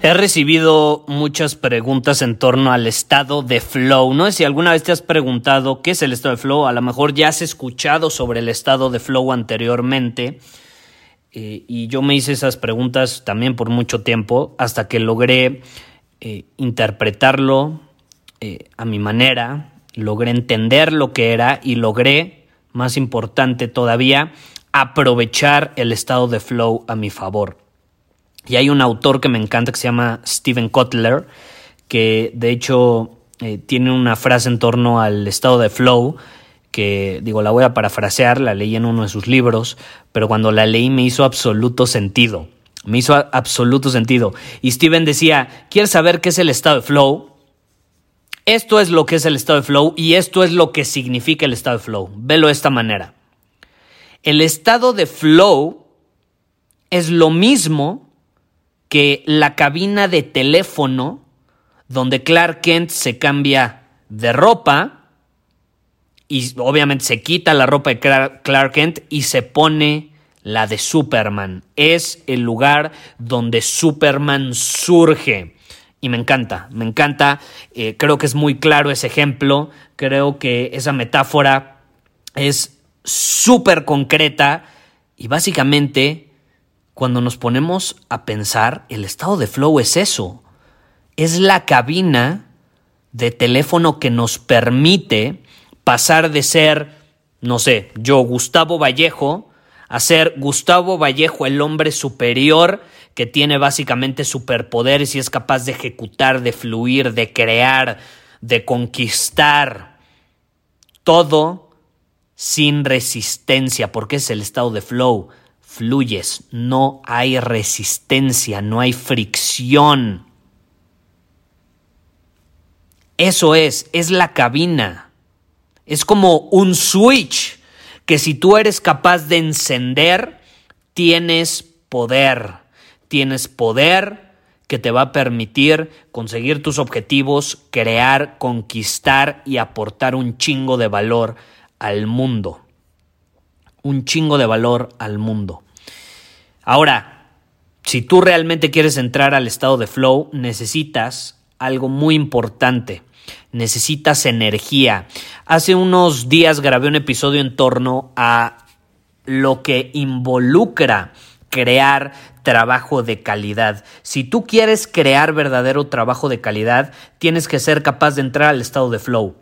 He recibido muchas preguntas en torno al estado de flow. No sé si alguna vez te has preguntado qué es el estado de flow. A lo mejor ya has escuchado sobre el estado de flow anteriormente. Eh, y yo me hice esas preguntas también por mucho tiempo hasta que logré eh, interpretarlo eh, a mi manera, logré entender lo que era y logré, más importante todavía, aprovechar el estado de flow a mi favor. Y hay un autor que me encanta que se llama Steven Kotler, que de hecho eh, tiene una frase en torno al estado de flow, que digo, la voy a parafrasear, la leí en uno de sus libros, pero cuando la leí me hizo absoluto sentido. Me hizo absoluto sentido. Y Steven decía, ¿quieres saber qué es el estado de flow? Esto es lo que es el estado de flow y esto es lo que significa el estado de flow. Velo de esta manera. El estado de flow es lo mismo que la cabina de teléfono donde Clark Kent se cambia de ropa y obviamente se quita la ropa de Clark Kent y se pone la de Superman. Es el lugar donde Superman surge. Y me encanta, me encanta. Eh, creo que es muy claro ese ejemplo. Creo que esa metáfora es súper concreta y básicamente cuando nos ponemos a pensar, el estado de flow es eso. Es la cabina de teléfono que nos permite pasar de ser, no sé, yo Gustavo Vallejo, a ser Gustavo Vallejo el hombre superior que tiene básicamente superpoderes y es capaz de ejecutar, de fluir, de crear, de conquistar. Todo sin resistencia, porque es el estado de flow fluyes, no hay resistencia, no hay fricción. Eso es, es la cabina. Es como un switch que si tú eres capaz de encender, tienes poder. Tienes poder que te va a permitir conseguir tus objetivos, crear, conquistar y aportar un chingo de valor al mundo. Un chingo de valor al mundo. Ahora, si tú realmente quieres entrar al estado de flow, necesitas algo muy importante. Necesitas energía. Hace unos días grabé un episodio en torno a lo que involucra crear trabajo de calidad. Si tú quieres crear verdadero trabajo de calidad, tienes que ser capaz de entrar al estado de flow.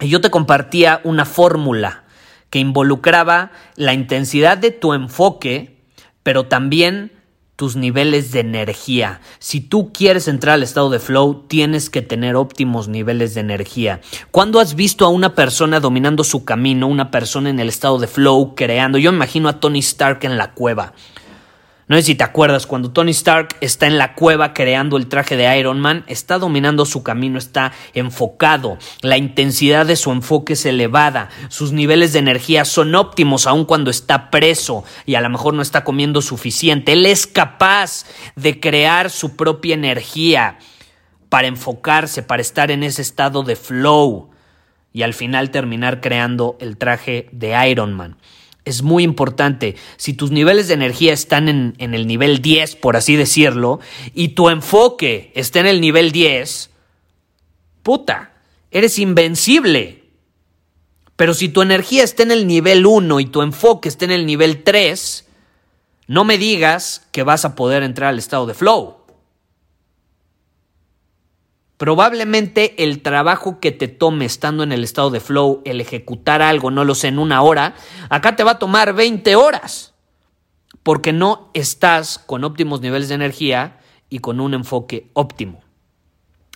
Y yo te compartía una fórmula que involucraba la intensidad de tu enfoque, pero también tus niveles de energía. Si tú quieres entrar al estado de flow, tienes que tener óptimos niveles de energía. ¿Cuándo has visto a una persona dominando su camino, una persona en el estado de flow, creando? Yo imagino a Tony Stark en la cueva. No sé si te acuerdas, cuando Tony Stark está en la cueva creando el traje de Iron Man, está dominando su camino, está enfocado, la intensidad de su enfoque es elevada, sus niveles de energía son óptimos aun cuando está preso y a lo mejor no está comiendo suficiente. Él es capaz de crear su propia energía para enfocarse, para estar en ese estado de flow y al final terminar creando el traje de Iron Man es muy importante. Si tus niveles de energía están en, en, el nivel 10, por así decirlo, y tu enfoque está en el nivel 10, puta, eres invencible. Pero si tu energía está en el nivel 1 y tu enfoque está en el nivel 3, no me digas que vas a poder entrar al estado de flow. Probablemente el trabajo que te tome estando en el estado de flow, el ejecutar algo, no lo sé, en una hora, acá te va a tomar 20 horas. Porque no estás con óptimos niveles de energía y con un enfoque óptimo.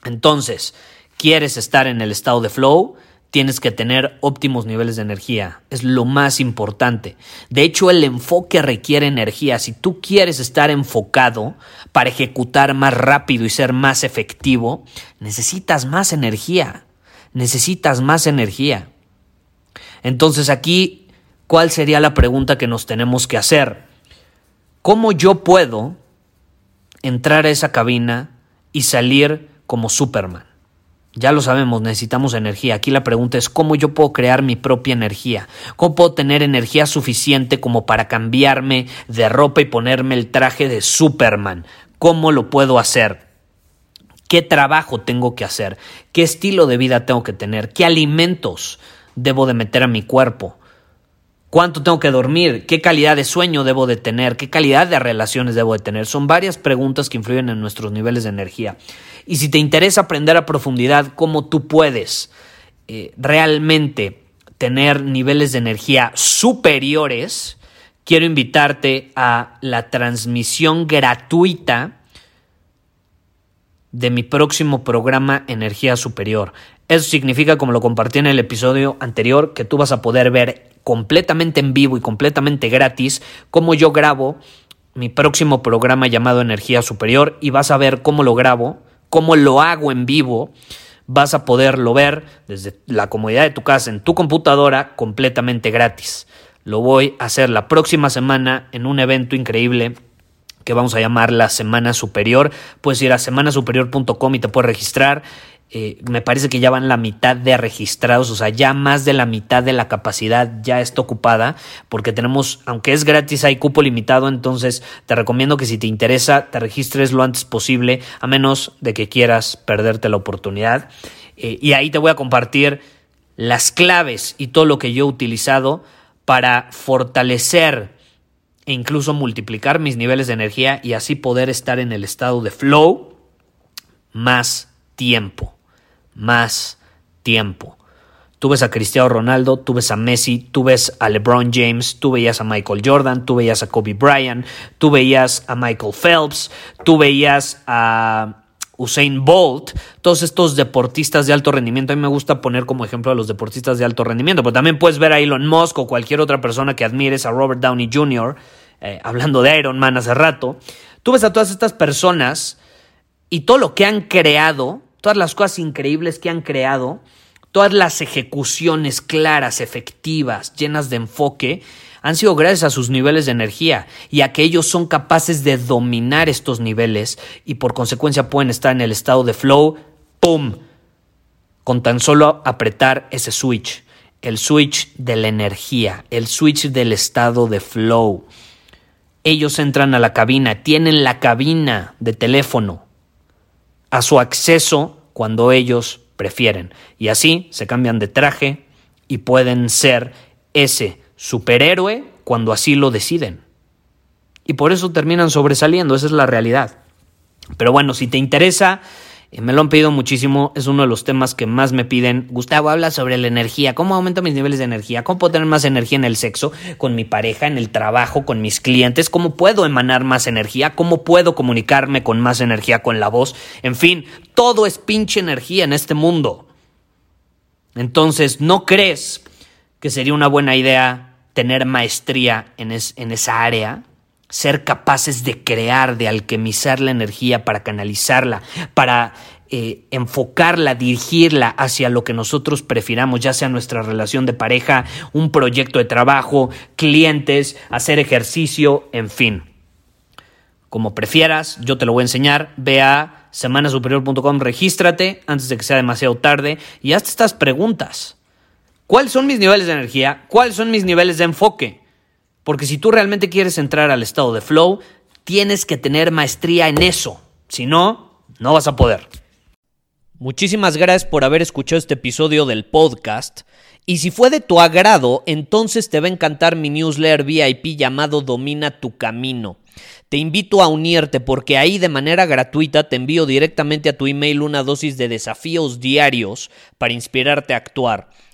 Entonces, ¿quieres estar en el estado de flow? Tienes que tener óptimos niveles de energía. Es lo más importante. De hecho, el enfoque requiere energía. Si tú quieres estar enfocado para ejecutar más rápido y ser más efectivo, necesitas más energía. Necesitas más energía. Entonces aquí, ¿cuál sería la pregunta que nos tenemos que hacer? ¿Cómo yo puedo entrar a esa cabina y salir como Superman? Ya lo sabemos, necesitamos energía. Aquí la pregunta es cómo yo puedo crear mi propia energía. ¿Cómo puedo tener energía suficiente como para cambiarme de ropa y ponerme el traje de Superman? ¿Cómo lo puedo hacer? ¿Qué trabajo tengo que hacer? ¿Qué estilo de vida tengo que tener? ¿Qué alimentos debo de meter a mi cuerpo? ¿Cuánto tengo que dormir? ¿Qué calidad de sueño debo de tener? ¿Qué calidad de relaciones debo de tener? Son varias preguntas que influyen en nuestros niveles de energía. Y si te interesa aprender a profundidad cómo tú puedes eh, realmente tener niveles de energía superiores, quiero invitarte a la transmisión gratuita de mi próximo programa Energía Superior. Eso significa, como lo compartí en el episodio anterior, que tú vas a poder ver completamente en vivo y completamente gratis cómo yo grabo mi próximo programa llamado Energía Superior y vas a ver cómo lo grabo, cómo lo hago en vivo. Vas a poderlo ver desde la comodidad de tu casa en tu computadora completamente gratis. Lo voy a hacer la próxima semana en un evento increíble que vamos a llamar la Semana Superior. Puedes ir a semanasuperior.com y te puedes registrar. Eh, me parece que ya van la mitad de registrados, o sea, ya más de la mitad de la capacidad ya está ocupada, porque tenemos, aunque es gratis, hay cupo limitado, entonces te recomiendo que si te interesa, te registres lo antes posible, a menos de que quieras perderte la oportunidad. Eh, y ahí te voy a compartir las claves y todo lo que yo he utilizado para fortalecer e incluso multiplicar mis niveles de energía y así poder estar en el estado de flow más tiempo más tiempo. Tú ves a Cristiano Ronaldo, tú ves a Messi, tú ves a LeBron James, tú veías a Michael Jordan, tú veías a Kobe Bryant, tú veías a Michael Phelps, tú veías a Usain Bolt, todos estos deportistas de alto rendimiento. A mí me gusta poner como ejemplo a los deportistas de alto rendimiento, pero también puedes ver a Elon Musk o cualquier otra persona que admires, a Robert Downey Jr., eh, hablando de Iron Man hace rato. Tú ves a todas estas personas y todo lo que han creado todas las cosas increíbles que han creado, todas las ejecuciones claras, efectivas, llenas de enfoque, han sido gracias a sus niveles de energía y a que ellos son capaces de dominar estos niveles y por consecuencia pueden estar en el estado de flow, ¡pum! Con tan solo apretar ese switch, el switch de la energía, el switch del estado de flow. Ellos entran a la cabina, tienen la cabina de teléfono, a su acceso cuando ellos prefieren. Y así se cambian de traje y pueden ser ese superhéroe cuando así lo deciden. Y por eso terminan sobresaliendo, esa es la realidad. Pero bueno, si te interesa me lo han pedido muchísimo, es uno de los temas que más me piden. Gustavo, habla sobre la energía, cómo aumento mis niveles de energía, cómo puedo tener más energía en el sexo, con mi pareja, en el trabajo, con mis clientes, cómo puedo emanar más energía, cómo puedo comunicarme con más energía con la voz. En fin, todo es pinche energía en este mundo. Entonces, ¿no crees que sería una buena idea tener maestría en, en esa área? Ser capaces de crear, de alquimizar la energía para canalizarla, para eh, enfocarla, dirigirla hacia lo que nosotros prefiramos, ya sea nuestra relación de pareja, un proyecto de trabajo, clientes, hacer ejercicio, en fin. Como prefieras, yo te lo voy a enseñar. Ve a semanasuperior.com, regístrate antes de que sea demasiado tarde y hazte estas preguntas. ¿Cuáles son mis niveles de energía? ¿Cuáles son mis niveles de enfoque? Porque si tú realmente quieres entrar al estado de flow, tienes que tener maestría en eso. Si no, no vas a poder. Muchísimas gracias por haber escuchado este episodio del podcast. Y si fue de tu agrado, entonces te va a encantar mi newsletter VIP llamado Domina tu Camino. Te invito a unirte porque ahí de manera gratuita te envío directamente a tu email una dosis de desafíos diarios para inspirarte a actuar.